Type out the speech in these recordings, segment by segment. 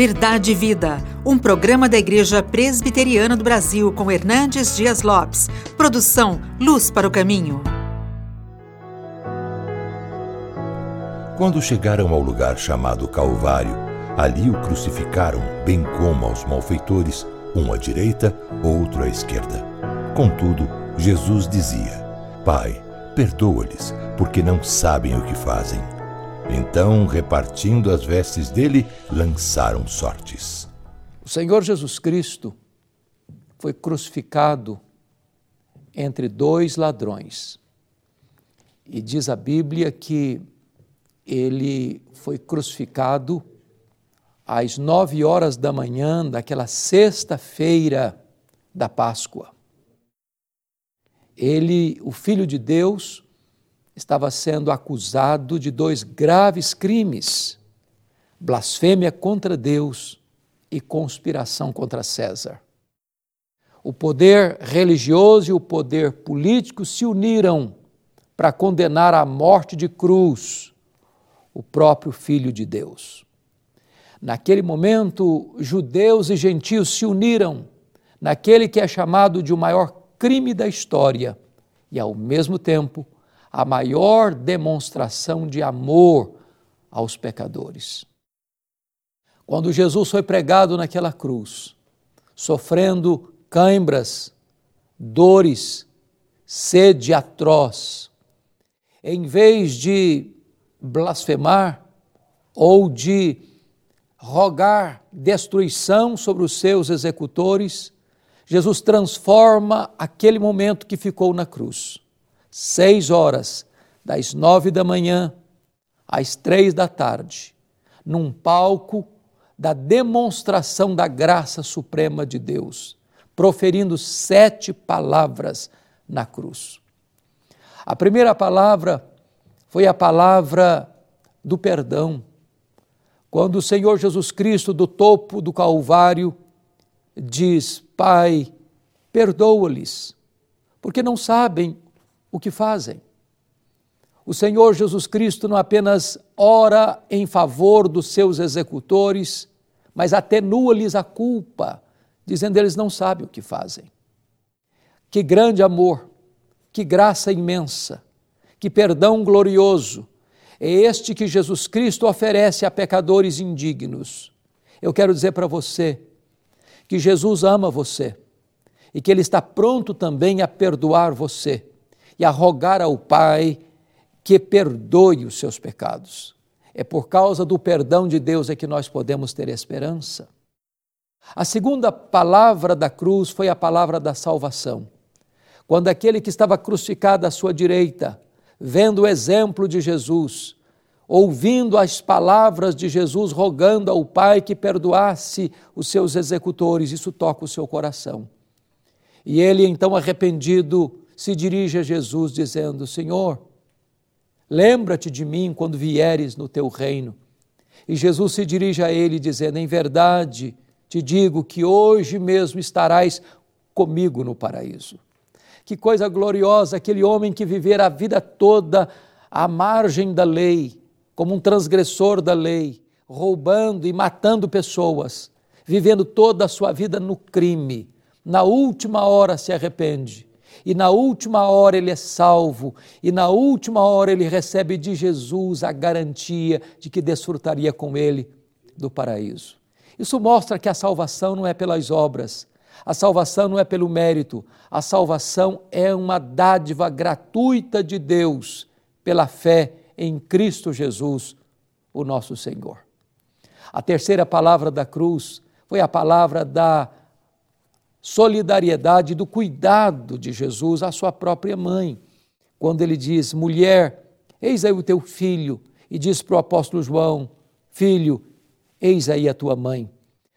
Verdade e Vida, um programa da Igreja Presbiteriana do Brasil com Hernandes Dias Lopes. Produção Luz para o Caminho. Quando chegaram ao lugar chamado Calvário, ali o crucificaram, bem como aos malfeitores, um à direita, outro à esquerda. Contudo, Jesus dizia: Pai, perdoa-lhes, porque não sabem o que fazem. Então, repartindo as vestes dele, lançaram sortes. O Senhor Jesus Cristo foi crucificado entre dois ladrões. E diz a Bíblia que ele foi crucificado às nove horas da manhã daquela sexta-feira da Páscoa. Ele, o Filho de Deus, estava sendo acusado de dois graves crimes: blasfêmia contra Deus e conspiração contra César. O poder religioso e o poder político se uniram para condenar à morte de cruz o próprio Filho de Deus. Naquele momento, judeus e gentios se uniram naquele que é chamado de o maior crime da história e, ao mesmo tempo, a maior demonstração de amor aos pecadores. Quando Jesus foi pregado naquela cruz, sofrendo cãibras, dores, sede atroz, em vez de blasfemar ou de rogar destruição sobre os seus executores, Jesus transforma aquele momento que ficou na cruz seis horas, das nove da manhã às três da tarde, num palco da demonstração da graça suprema de Deus, proferindo sete palavras na cruz. A primeira palavra foi a palavra do perdão. Quando o Senhor Jesus Cristo, do topo do Calvário, diz: Pai, perdoa-lhes, porque não sabem o que fazem. O Senhor Jesus Cristo não apenas ora em favor dos seus executores, mas atenua-lhes a culpa, dizendo eles não sabem o que fazem. Que grande amor, que graça imensa, que perdão glorioso é este que Jesus Cristo oferece a pecadores indignos. Eu quero dizer para você que Jesus ama você e que Ele está pronto também a perdoar você e a rogar ao Pai que perdoe os seus pecados. É por causa do perdão de Deus é que nós podemos ter esperança. A segunda palavra da cruz foi a palavra da salvação. Quando aquele que estava crucificado à sua direita, vendo o exemplo de Jesus, ouvindo as palavras de Jesus rogando ao Pai que perdoasse os seus executores, isso toca o seu coração. E ele, então arrependido, se dirige a Jesus dizendo: Senhor, lembra-te de mim quando vieres no teu reino. E Jesus se dirige a ele dizendo: Em verdade te digo que hoje mesmo estarás comigo no paraíso. Que coisa gloriosa aquele homem que viver a vida toda à margem da lei, como um transgressor da lei, roubando e matando pessoas, vivendo toda a sua vida no crime. Na última hora se arrepende e na última hora ele é salvo, e na última hora ele recebe de Jesus a garantia de que desfrutaria com ele do paraíso. Isso mostra que a salvação não é pelas obras, a salvação não é pelo mérito, a salvação é uma dádiva gratuita de Deus pela fé em Cristo Jesus, o nosso Senhor. A terceira palavra da cruz foi a palavra da solidariedade, do cuidado de Jesus à sua própria mãe. Quando ele diz: Mulher, eis aí o teu filho, e diz para o apóstolo João: Filho, eis aí a tua mãe.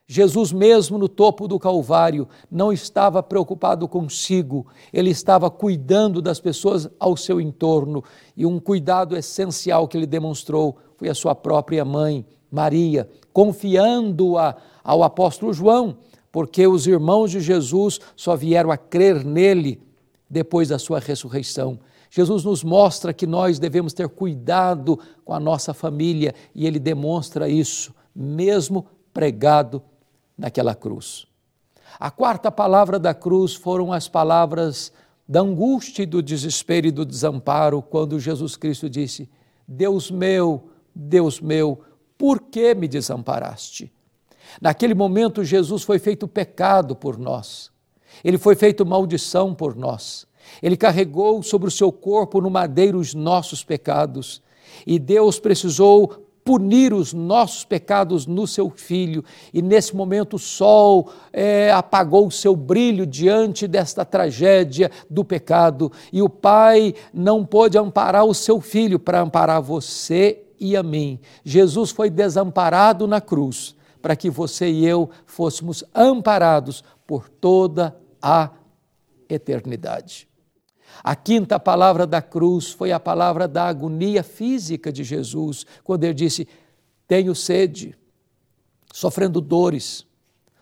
Jesus, mesmo no topo do Calvário, não estava preocupado consigo, ele estava cuidando das pessoas ao seu entorno. E um cuidado essencial que ele demonstrou foi a sua própria mãe, Maria, confiando-a ao apóstolo João porque os irmãos de Jesus só vieram a crer nele depois da sua ressurreição. Jesus nos mostra que nós devemos ter cuidado com a nossa família e ele demonstra isso, mesmo pregado naquela cruz. A quarta palavra da cruz foram as palavras da angústia do desespero e do desamparo, quando Jesus Cristo disse: Deus meu, Deus meu, por que me desamparaste? Naquele momento, Jesus foi feito pecado por nós, ele foi feito maldição por nós, ele carregou sobre o seu corpo no madeiro os nossos pecados, e Deus precisou punir os nossos pecados no seu filho. E nesse momento o sol é, apagou o seu brilho diante desta tragédia do pecado. E o pai não pôde amparar o seu filho para amparar você e a mim. Jesus foi desamparado na cruz para que você e eu fôssemos amparados por toda a eternidade. A quinta palavra da cruz foi a palavra da agonia física de Jesus, quando ele disse: Tenho sede, sofrendo dores,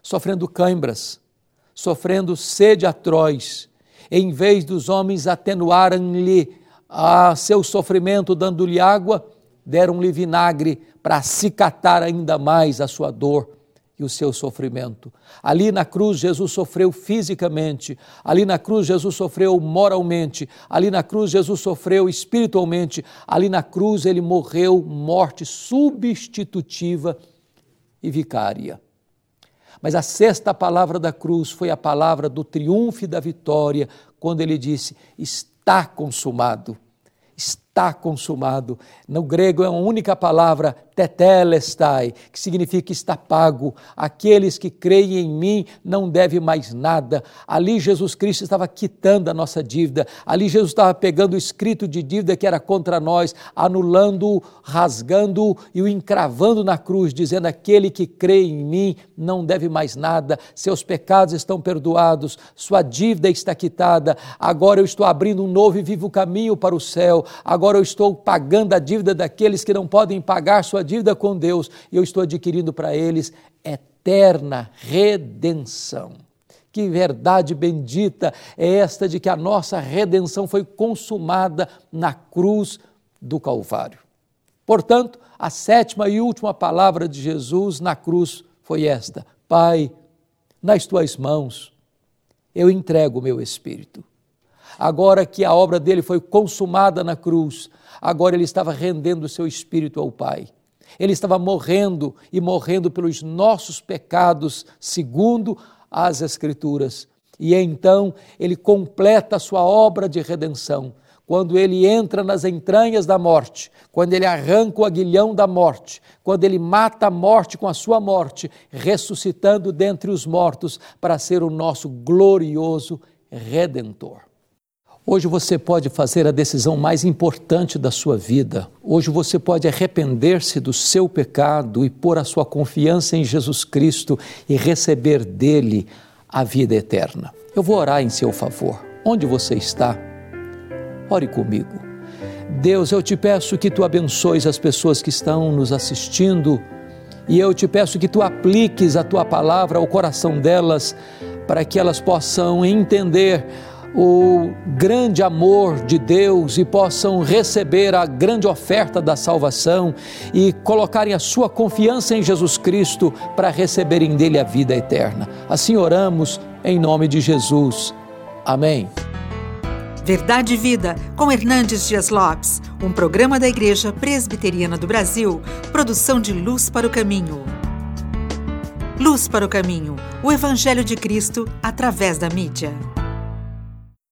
sofrendo cãibras, sofrendo sede atroz. Em vez dos homens atenuarem-lhe a seu sofrimento, dando-lhe água, deram-lhe vinagre para acicatar ainda mais a sua dor e o seu sofrimento. Ali na cruz, Jesus sofreu fisicamente, ali na cruz, Jesus sofreu moralmente, ali na cruz, Jesus sofreu espiritualmente, ali na cruz, ele morreu morte substitutiva e vicária. Mas a sexta palavra da cruz foi a palavra do triunfo e da vitória, quando ele disse: Está consumado está consumado. No grego é uma única palavra, tetelestai, que significa está pago. Aqueles que creem em mim não devem mais nada. Ali Jesus Cristo estava quitando a nossa dívida. Ali Jesus estava pegando o escrito de dívida que era contra nós, anulando-o, rasgando-o e o encravando na cruz, dizendo: aquele que crê em mim não deve mais nada. Seus pecados estão perdoados, sua dívida está quitada. Agora eu estou abrindo um novo e vivo caminho para o céu. Agora eu estou pagando a dívida daqueles que não podem pagar sua dívida com Deus e eu estou adquirindo para eles eterna redenção. Que verdade bendita é esta de que a nossa redenção foi consumada na cruz do Calvário. Portanto, a sétima e última palavra de Jesus na cruz foi esta: Pai, nas tuas mãos eu entrego o meu espírito. Agora que a obra dele foi consumada na cruz, agora ele estava rendendo o seu espírito ao Pai. Ele estava morrendo e morrendo pelos nossos pecados, segundo as Escrituras. E então ele completa a sua obra de redenção, quando ele entra nas entranhas da morte, quando ele arranca o aguilhão da morte, quando ele mata a morte com a sua morte, ressuscitando dentre os mortos para ser o nosso glorioso redentor. Hoje você pode fazer a decisão mais importante da sua vida. Hoje você pode arrepender-se do seu pecado e pôr a sua confiança em Jesus Cristo e receber dele a vida eterna. Eu vou orar em seu favor. Onde você está? Ore comigo. Deus, eu te peço que tu abençoes as pessoas que estão nos assistindo e eu te peço que tu apliques a tua palavra ao coração delas para que elas possam entender o grande amor de Deus e possam receber a grande oferta da salvação e colocarem a sua confiança em Jesus Cristo para receberem dele a vida eterna. Assim oramos em nome de Jesus. Amém. Verdade e Vida, com Hernandes Dias Lopes, um programa da Igreja Presbiteriana do Brasil, produção de Luz para o Caminho. Luz para o Caminho, o Evangelho de Cristo através da mídia.